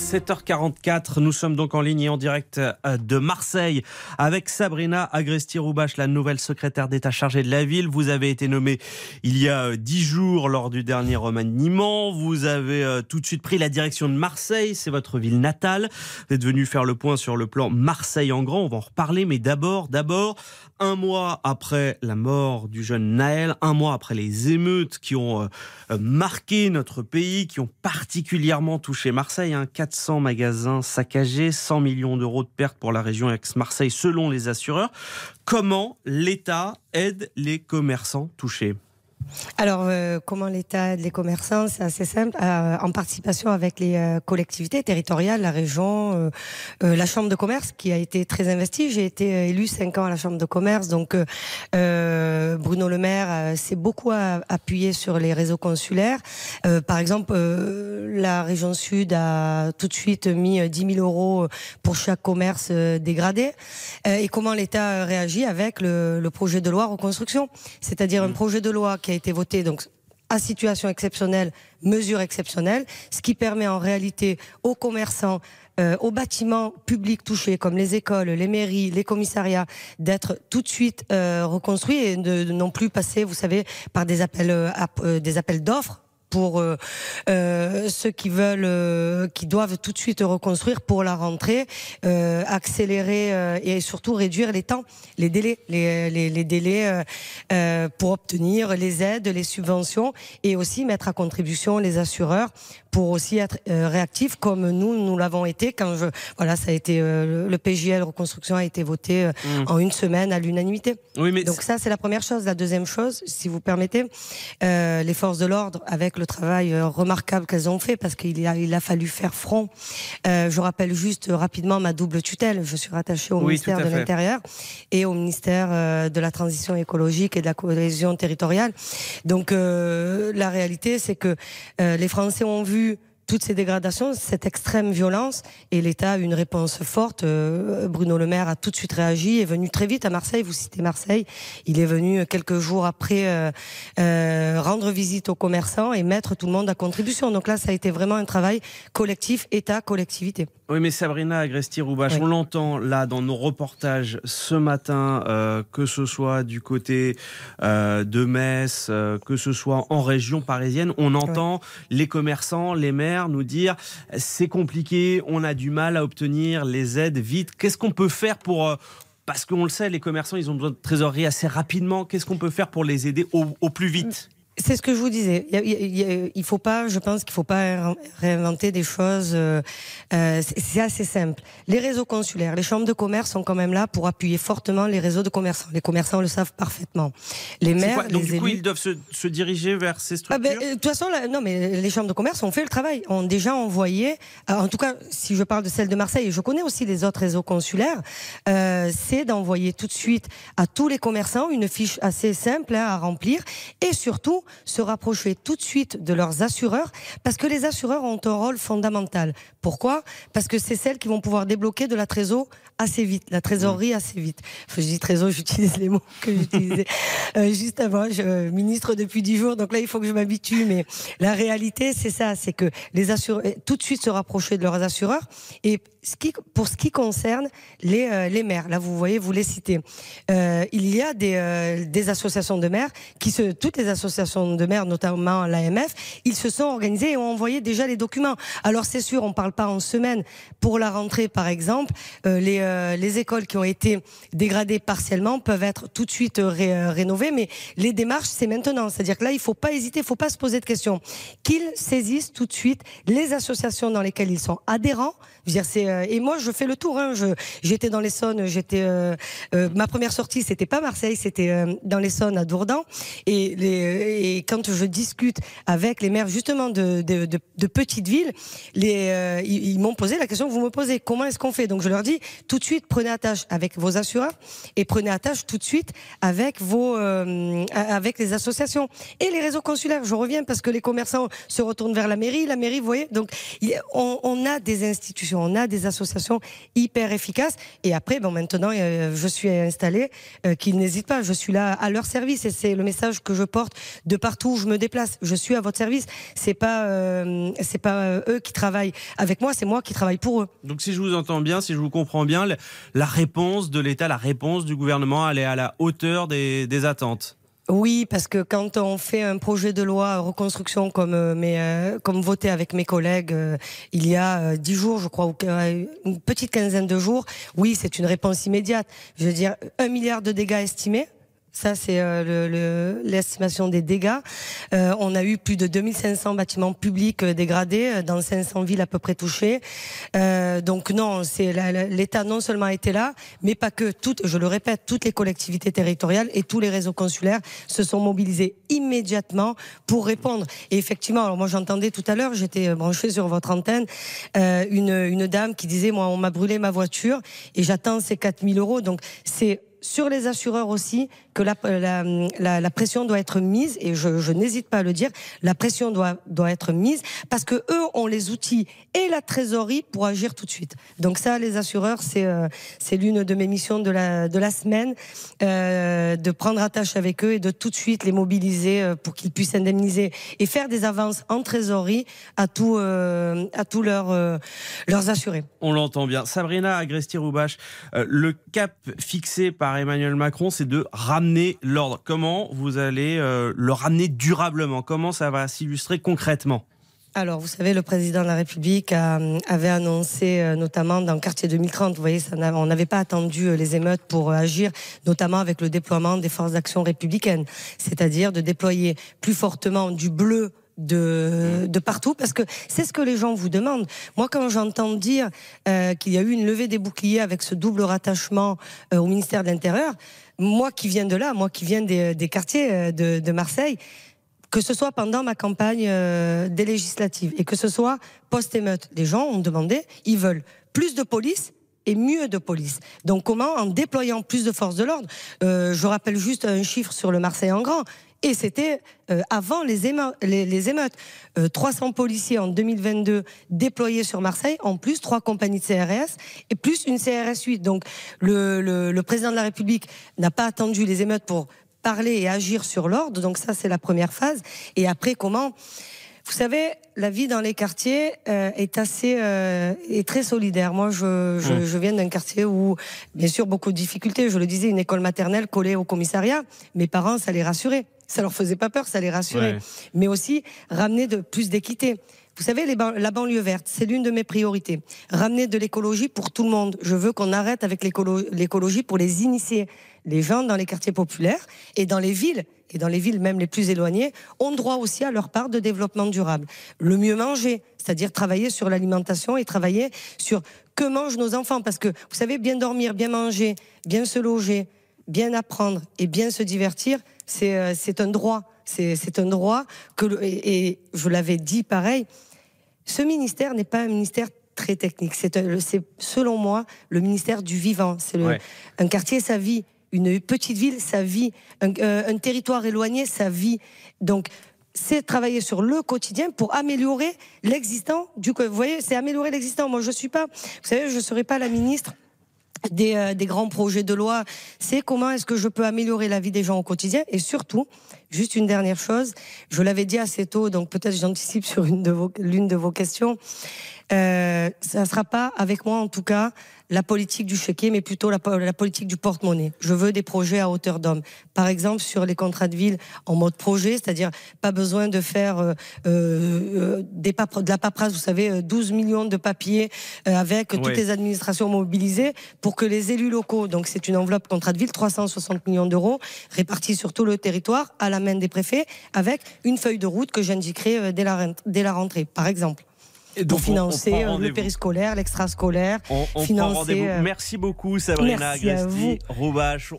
7h44, nous sommes donc en ligne et en direct euh, de Marseille avec Sabrina Agresti-Roubache, la nouvelle secrétaire d'État chargée de la ville. Vous avez été nommée il y a euh, dix jours lors du dernier remaniement. Vous avez euh, tout de suite pris la direction de Marseille, c'est votre ville natale. Vous êtes venu faire le point sur le plan Marseille en grand, on va en reparler, mais d'abord, d'abord, un mois après la mort du jeune Naël, un mois après les émeutes qui ont marqué notre pays, qui ont particulièrement touché Marseille, hein, 400 magasins saccagés, 100 millions d'euros de pertes pour la région ex-Marseille selon les assureurs. Comment l'État aide les commerçants touchés? Alors, euh, comment l'État aide les commerçants C'est assez simple, euh, en participation avec les euh, collectivités territoriales, la région, la Chambre de commerce qui a été très investie. J'ai été élu cinq ans à la Chambre de commerce, donc Bruno Le Maire s'est beaucoup appuyé sur les réseaux consulaires. par exemple, la région Sud a tout de suite mis 10 000 euros pour chaque commerce dégradé. et comment l'État réagit avec le, le, projet de loi reconstruction, c'est-à-dire un mmh. projet de loi qui a été voté donc à situation exceptionnelle, mesure exceptionnelle, ce qui permet en réalité aux commerçants, euh, aux bâtiments publics touchés comme les écoles, les mairies, les commissariats, d'être tout de suite euh, reconstruits et de, non plus passer, vous savez, par des appels, euh, des appels d'offres pour euh, euh, ceux qui veulent, euh, qui doivent tout de suite reconstruire pour la rentrée, euh, accélérer euh, et surtout réduire les temps, les délais, les, les, les délais pour obtenir les aides, les subventions et aussi mettre à contribution les assureurs pour aussi être réactifs comme nous nous l'avons été quand je voilà ça a été le PJL reconstruction a été voté mmh. en une semaine à l'unanimité. Oui, mais donc ça c'est la première chose. La deuxième chose, si vous permettez, les forces de l'ordre avec le travail euh, remarquable qu'elles ont fait parce qu'il a, il a fallu faire front. Euh, je rappelle juste rapidement ma double tutelle. Je suis rattachée au ministère de l'Intérieur et au ministère euh, de la Transition écologique et de la cohésion territoriale. Donc euh, la réalité, c'est que les Français ont vu toutes ces dégradations, cette extrême violence, et l'État a eu une réponse forte. Euh, Bruno Le Maire a tout de suite réagi, est venu très vite à Marseille. Vous citez Marseille, il est venu quelques jours après euh, euh, rendre visite aux commerçants et mettre tout le monde à contribution. Donc là, ça a été vraiment un travail collectif, État, collectivité. Oui, mais Sabrina Agresti-Roubache, on l'entend là dans nos reportages ce matin, euh, que ce soit du côté euh, de Metz, euh, que ce soit en région parisienne, on entend les commerçants, les maires nous dire c'est compliqué, on a du mal à obtenir les aides vite. Qu'est-ce qu'on peut faire pour euh, parce qu'on le sait, les commerçants, ils ont besoin de trésorerie assez rapidement. Qu'est-ce qu'on peut faire pour les aider au, au plus vite? C'est ce que je vous disais. Il, faut pas, je pense qu'il faut pas réinventer des choses. Euh, euh, c'est assez simple. Les réseaux consulaires, les chambres de commerce sont quand même là pour appuyer fortement les réseaux de commerçants. Les commerçants le savent parfaitement. Les maires, donc du coup, ils doivent se, diriger vers ces ah ben, structures. de toute façon, non, mais les chambres de commerce ont fait le travail, ont déjà envoyé. en tout cas, si je parle de celle de Marseille, et je connais aussi les autres réseaux consulaires, euh, c'est d'envoyer tout de suite à tous les commerçants une fiche assez simple hein, à remplir et surtout se rapprocher tout de suite de leurs assureurs parce que les assureurs ont un rôle fondamental. Pourquoi? Parce que c'est celles qui vont pouvoir débloquer de la trésor assez vite, la trésorerie assez vite. je dis trésor, j'utilise les mots que j'utilisais euh, juste avant. Je euh, ministre depuis dix jours, donc là il faut que je m'habitue. Mais la réalité, c'est ça, c'est que les assureurs tout de suite se rapprocher de leurs assureurs et ce qui, pour ce qui concerne les, euh, les maires, là vous voyez, vous les citez, euh, il y a des, des associations de maires qui se, toutes les associations de maires, notamment l'AMF, ils se sont organisés et ont envoyé déjà les documents. Alors c'est sûr, on parle pas en semaine pour la rentrée, par exemple, les euh, les écoles qui ont été dégradées partiellement peuvent être tout de suite euh, euh, rénovées, mais les démarches, c'est maintenant. C'est-à-dire que là, il faut pas hésiter, il faut pas se poser de questions. Qu'ils saisissent tout de suite les associations dans lesquelles ils sont adhérents. dire, et moi, je fais le tour. Hein. j'étais dans l'Essonne, j'étais, ma première sortie, c'était pas Marseille, c'était dans l'Essonne à Dourdan. Et, les, quand je discute avec les maires justement de, petites villes, les, euh, ils, m'ont posé la question que vous me posez. Comment est-ce qu'on fait? Donc je leur dis tout de suite prenez attache avec vos assureurs et prenez attache tout de suite avec vos euh, avec les associations et les réseaux consulaires. Je reviens parce que les commerçants se retournent vers la mairie, la mairie, vous voyez. Donc on, on a des institutions, on a des associations hyper efficaces. Et après, bon maintenant euh, je suis installée, qu'ils n'hésitent pas. Je suis là à leur service et c'est le message que je porte de partout où je me déplace. Je suis à votre service. C'est pas euh, c'est pas euh, eux qui travaillent avec moi, c'est moi qui travaille pour eux. Donc si je vous entends bien, si je vous comprends bien, la réponse de l'État, la réponse du gouvernement, elle est à la hauteur des, des attentes. Oui, parce que quand on fait un projet de loi reconstruction comme euh, mais comme voté avec mes collègues il y a dix jours, je crois, ou une petite quinzaine de jours, oui, c'est une réponse immédiate. Je veux dire, un milliard de dégâts estimés ça, c'est euh, l'estimation des dégâts. Euh, on a eu plus de 2500 bâtiments publics euh, dégradés dans 500 villes à peu près touchées. donc non, l'État non seulement été là, mais pas que. Toutes, je le répète, toutes les collectivités territoriales et tous les réseaux consulaires se sont mobilisés immédiatement pour répondre. Et effectivement, alors moi j'entendais tout à l'heure, j'étais branchée sur votre antenne, une, une dame qui disait moi on m'a brûlé ma voiture et j'attends ces 4000 euros. Donc c'est sur les assureurs aussi que la, la, pression doit être mise, et je, n'hésite pas à le dire, la pression doit, doit être mise parce que eux ont les outils et la trésorerie pour agir tout de suite. Donc ça, les assureurs, c'est euh, l'une de mes missions de la, de la semaine, euh, de prendre attache avec eux et de tout de suite les mobiliser euh, pour qu'ils puissent indemniser et faire des avances en trésorerie à, euh, à tous leurs, leurs assurés. On l'entend bien. Sabrina Agresti-Roubache, le cap fixé par Emmanuel Macron, c'est de ramener l'ordre. Comment vous allez euh, le ramener durablement? Comment ça va s'illustrer concrètement? Alors, vous savez, le président de la République avait annoncé, euh, notamment dans le quartier 2030, vous voyez, on n'avait pas attendu euh, les émeutes pour agir, notamment avec le déploiement des forces d'action républicaines, c'est-à-dire de déployer plus fortement du bleu de, partout parce que c'est ce que les gens vous demandent. Moi, quand j'entends dire euh, qu'il y a eu une levée des boucliers avec ce double rattachement euh, au ministère de l'Intérieur, moi qui viens de là, moi qui viens des, quartiers euh, de, de, Marseille, que ce soit pendant ma campagne des législatives et que ce soit post-émeute, les gens ont demandé, ils veulent plus de police et mieux de police. Donc comment En déployant plus de forces de l'ordre. je rappelle juste un chiffre sur le Marseille en grand. Et c'était euh, avant les, émeutes. Les, émeutes. 300 euh, policiers en 2022 déployés sur Marseille, en plus trois compagnies de CRS et plus une CRS 8. Donc le, le, le président de la République n'a pas attendu les émeutes pour parler et agir sur l'ordre. Donc ça, c'est la première phase. Et après, comment vous savez, la vie dans les quartiers euh, est assez euh, est très solidaire. Moi, je, je, je viens d'un quartier où, bien sûr, beaucoup de difficultés. Je le disais, une école maternelle collée au commissariat. Mes parents, ça les rassurait. Ça leur faisait pas peur, ça les rassurait. Mais aussi ramener de plus d'équité. Vous savez, les la banlieue verte, c'est l'une de mes priorités. Ramener de l'écologie pour tout le monde. Je veux qu'on arrête avec l'écologie pour les initier. Les gens dans les quartiers populaires et dans les villes, et dans les villes même les plus éloignées, ont droit aussi à leur part de développement durable. Le mieux manger, c'est-à-dire travailler sur l'alimentation et travailler sur que mangent nos enfants. Parce que, vous savez, bien dormir, bien manger, bien se loger, bien apprendre et bien se divertir, c'est euh, un droit. C'est un droit que, et je l'avais dit pareil, ce ministère n'est pas un ministère très technique. C'est, selon moi, le ministère du vivant. C'est un quartier, sa vie. Une petite ville, sa vie. Euh, un, territoire éloigné, sa vie. Donc, c'est travailler sur le quotidien pour améliorer l'existant du. Vous voyez, c'est améliorer l'existant. Moi, je suis pas. Vous savez, je serai pas la ministre des, euh, des, grands projets de loi, c'est comment est-ce que je peux améliorer la vie des gens au quotidien et surtout, juste une dernière chose, je l'avais dit assez tôt, donc peut-être j'anticipe sur une de l'une de vos questions. Euh, ça ne sera pas avec moi en tout cas la politique du chéquier, mais plutôt la, la politique du porte-monnaie. Je veux des projets à hauteur d'homme. Par exemple, sur les contrats de ville en mode projet, c'est-à-dire pas besoin de faire euh, euh des de la paperasse, vous savez, 12 euh, millions de papiers euh, avec toutes les administrations mobilisées pour que les élus locaux, donc c'est une enveloppe contrat de ville, 360 millions d'euros, répartis sur tout le territoire, à la main des préfets, avec une feuille de route que j'indiquerai dès la, dès la rentrée, par exemple pour financer euh, le périscolaire, l'extrascolaire. On, financer, euh, Merci beaucoup Sabrina Agresti, Roubache.